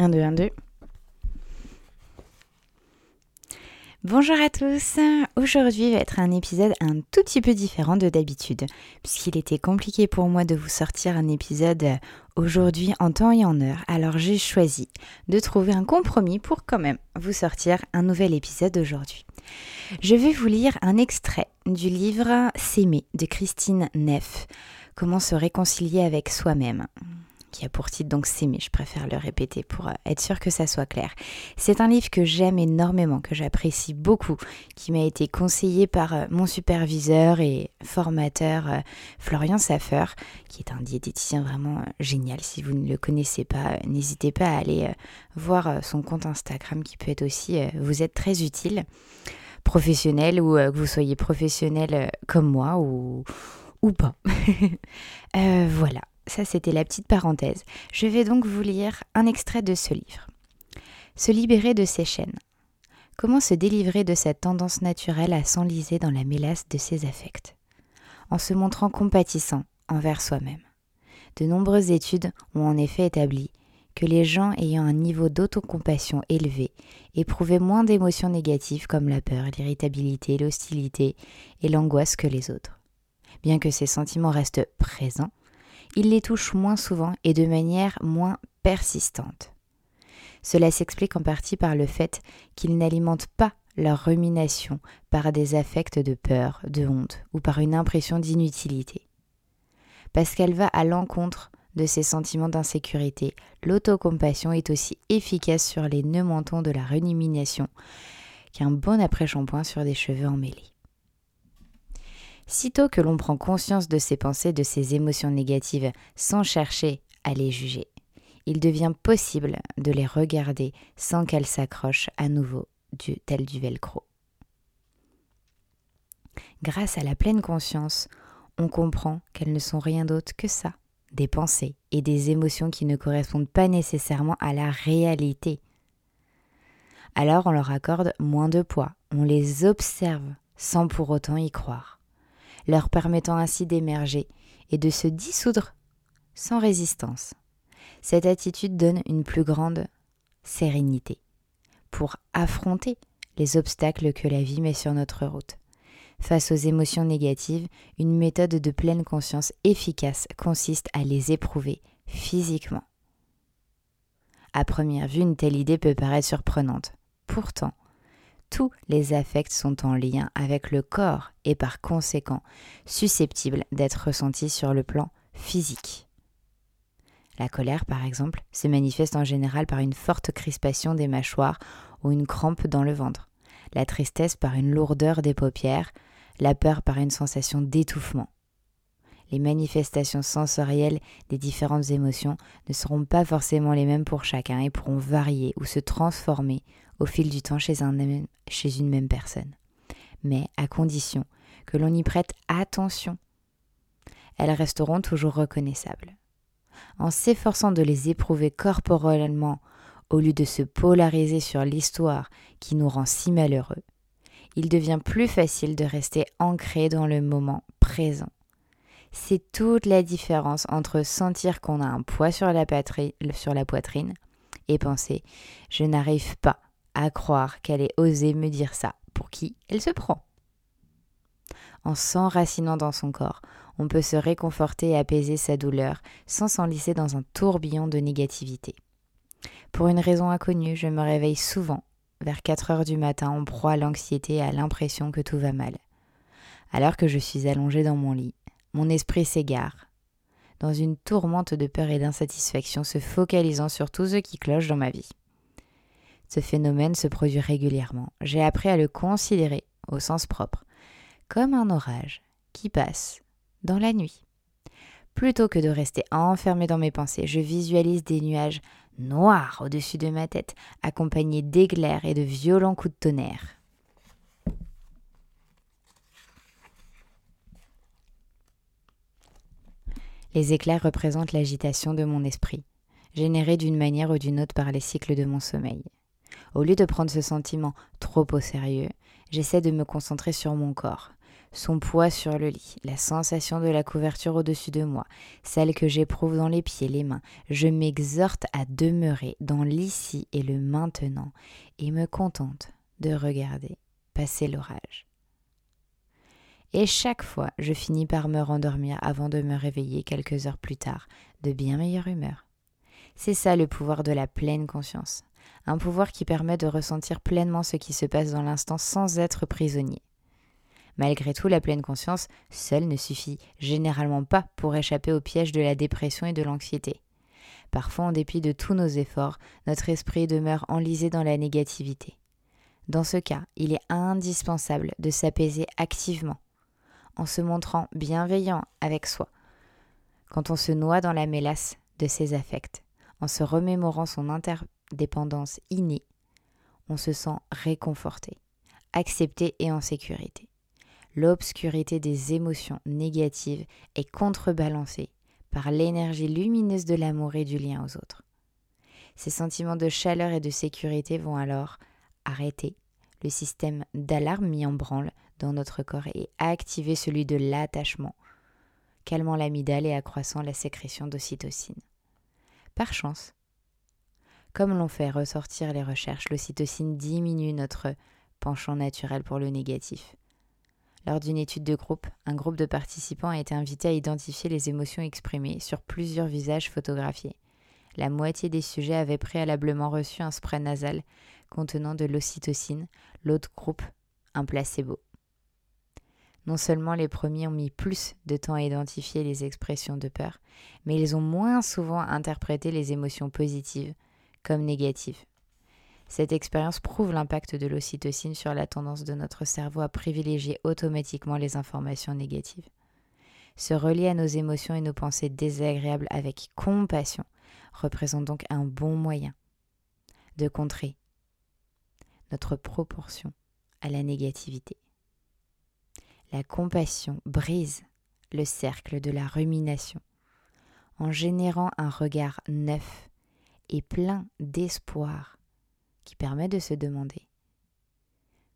1, 2, 1, 2. Bonjour à tous, aujourd'hui va être un épisode un tout petit peu différent de d'habitude, puisqu'il était compliqué pour moi de vous sortir un épisode aujourd'hui en temps et en heure, alors j'ai choisi de trouver un compromis pour quand même vous sortir un nouvel épisode aujourd'hui. Je vais vous lire un extrait du livre S'aimer de Christine Neff, Comment se réconcilier avec soi-même qui a pour titre donc S'aimer, je préfère le répéter pour euh, être sûr que ça soit clair. C'est un livre que j'aime énormément, que j'apprécie beaucoup, qui m'a été conseillé par euh, mon superviseur et formateur euh, Florian Saffer, qui est un diététicien vraiment génial. Si vous ne le connaissez pas, n'hésitez pas à aller voir son compte Instagram qui peut être aussi vous être très utile, professionnel ou que vous soyez professionnel comme moi ou ou pas. voilà ça c'était la petite parenthèse. Je vais donc vous lire un extrait de ce livre. Se libérer de ses chaînes. Comment se délivrer de cette tendance naturelle à s'enliser dans la mélasse de ses affects? En se montrant compatissant envers soi-même. De nombreuses études ont en effet établi que les gens ayant un niveau d'autocompassion élevé éprouvaient moins d'émotions négatives comme la peur, l'irritabilité, l'hostilité et l'angoisse que les autres. Bien que ces sentiments restent présents, ils les touchent moins souvent et de manière moins persistante. Cela s'explique en partie par le fait qu'ils n'alimentent pas leur rumination par des affects de peur, de honte ou par une impression d'inutilité. Parce qu'elle va à l'encontre de ces sentiments d'insécurité, l'autocompassion est aussi efficace sur les nœuds mentons de la rumination qu'un bon après-shampoing sur des cheveux emmêlés. Sitôt que l'on prend conscience de ses pensées, de ses émotions négatives, sans chercher à les juger, il devient possible de les regarder sans qu'elles s'accrochent à nouveau, du, tel du velcro. Grâce à la pleine conscience, on comprend qu'elles ne sont rien d'autre que ça, des pensées et des émotions qui ne correspondent pas nécessairement à la réalité. Alors on leur accorde moins de poids, on les observe sans pour autant y croire leur permettant ainsi d'émerger et de se dissoudre sans résistance. Cette attitude donne une plus grande sérénité pour affronter les obstacles que la vie met sur notre route. Face aux émotions négatives, une méthode de pleine conscience efficace consiste à les éprouver physiquement. À première vue, une telle idée peut paraître surprenante. Pourtant, tous les affects sont en lien avec le corps et par conséquent susceptibles d'être ressentis sur le plan physique. La colère, par exemple, se manifeste en général par une forte crispation des mâchoires ou une crampe dans le ventre, la tristesse par une lourdeur des paupières, la peur par une sensation d'étouffement. Les manifestations sensorielles des différentes émotions ne seront pas forcément les mêmes pour chacun et pourront varier ou se transformer au fil du temps chez, chez une même personne, mais à condition que l'on y prête attention. Elles resteront toujours reconnaissables. En s'efforçant de les éprouver corporellement au lieu de se polariser sur l'histoire qui nous rend si malheureux, il devient plus facile de rester ancré dans le moment présent. C'est toute la différence entre sentir qu'on a un poids sur la, poitrine et penser je n'arrive pas à croire qu'elle ait osé me dire ça. Pour qui elle se prend En s'enracinant dans son corps, on peut se réconforter et apaiser sa douleur sans s'enlisser dans un tourbillon de négativité. Pour une raison inconnue, je me réveille souvent vers 4 heures du matin en proie à l'anxiété et à l'impression que tout va mal. Alors que je suis allongée dans mon lit, mon esprit s'égare, dans une tourmente de peur et d'insatisfaction se focalisant sur tout ce qui cloche dans ma vie. Ce phénomène se produit régulièrement. J'ai appris à le considérer, au sens propre, comme un orage qui passe dans la nuit. Plutôt que de rester enfermé dans mes pensées, je visualise des nuages noirs au-dessus de ma tête, accompagnés d'éclairs et de violents coups de tonnerre. Les éclairs représentent l'agitation de mon esprit, générée d'une manière ou d'une autre par les cycles de mon sommeil. Au lieu de prendre ce sentiment trop au sérieux, j'essaie de me concentrer sur mon corps, son poids sur le lit, la sensation de la couverture au-dessus de moi, celle que j'éprouve dans les pieds, les mains. Je m'exhorte à demeurer dans l'ici et le maintenant et me contente de regarder passer l'orage. Et chaque fois, je finis par me rendormir avant de me réveiller quelques heures plus tard, de bien meilleure humeur. C'est ça le pouvoir de la pleine conscience. Un pouvoir qui permet de ressentir pleinement ce qui se passe dans l'instant sans être prisonnier. Malgré tout, la pleine conscience seule ne suffit généralement pas pour échapper au piège de la dépression et de l'anxiété. Parfois, en dépit de tous nos efforts, notre esprit demeure enlisé dans la négativité. Dans ce cas, il est indispensable de s'apaiser activement en se montrant bienveillant avec soi. Quand on se noie dans la mélasse de ses affects, en se remémorant son interdépendance innée, on se sent réconforté, accepté et en sécurité. L'obscurité des émotions négatives est contrebalancée par l'énergie lumineuse de l'amour et du lien aux autres. Ces sentiments de chaleur et de sécurité vont alors arrêter le système d'alarme mis en branle dans notre corps et activer celui de l'attachement, calmant l'amygdale et accroissant la sécrétion d'ocytocine. Par chance, comme l'ont fait ressortir les recherches, l'ocytocine diminue notre penchant naturel pour le négatif. Lors d'une étude de groupe, un groupe de participants a été invité à identifier les émotions exprimées sur plusieurs visages photographiés. La moitié des sujets avaient préalablement reçu un spray nasal contenant de l'ocytocine, l'autre groupe un placebo. Non seulement les premiers ont mis plus de temps à identifier les expressions de peur, mais ils ont moins souvent interprété les émotions positives comme négatives. Cette expérience prouve l'impact de l'ocytocine sur la tendance de notre cerveau à privilégier automatiquement les informations négatives. Se relier à nos émotions et nos pensées désagréables avec compassion représente donc un bon moyen de contrer notre proportion à la négativité. La compassion brise le cercle de la rumination en générant un regard neuf et plein d'espoir qui permet de se demander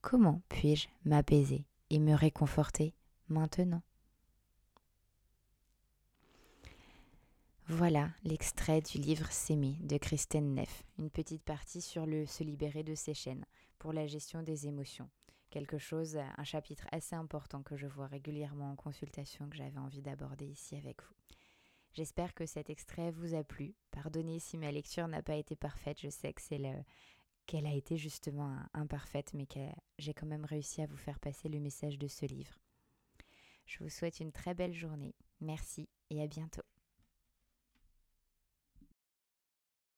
comment puis-je m'apaiser et me réconforter maintenant? Voilà l'extrait du livre S'aimer de Christine Neff, une petite partie sur le se libérer de ses chaînes pour la gestion des émotions quelque chose, un chapitre assez important que je vois régulièrement en consultation que j'avais envie d'aborder ici avec vous. J'espère que cet extrait vous a plu. Pardonnez si ma lecture n'a pas été parfaite, je sais qu'elle a été justement imparfaite, mais que j'ai quand même réussi à vous faire passer le message de ce livre. Je vous souhaite une très belle journée. Merci et à bientôt.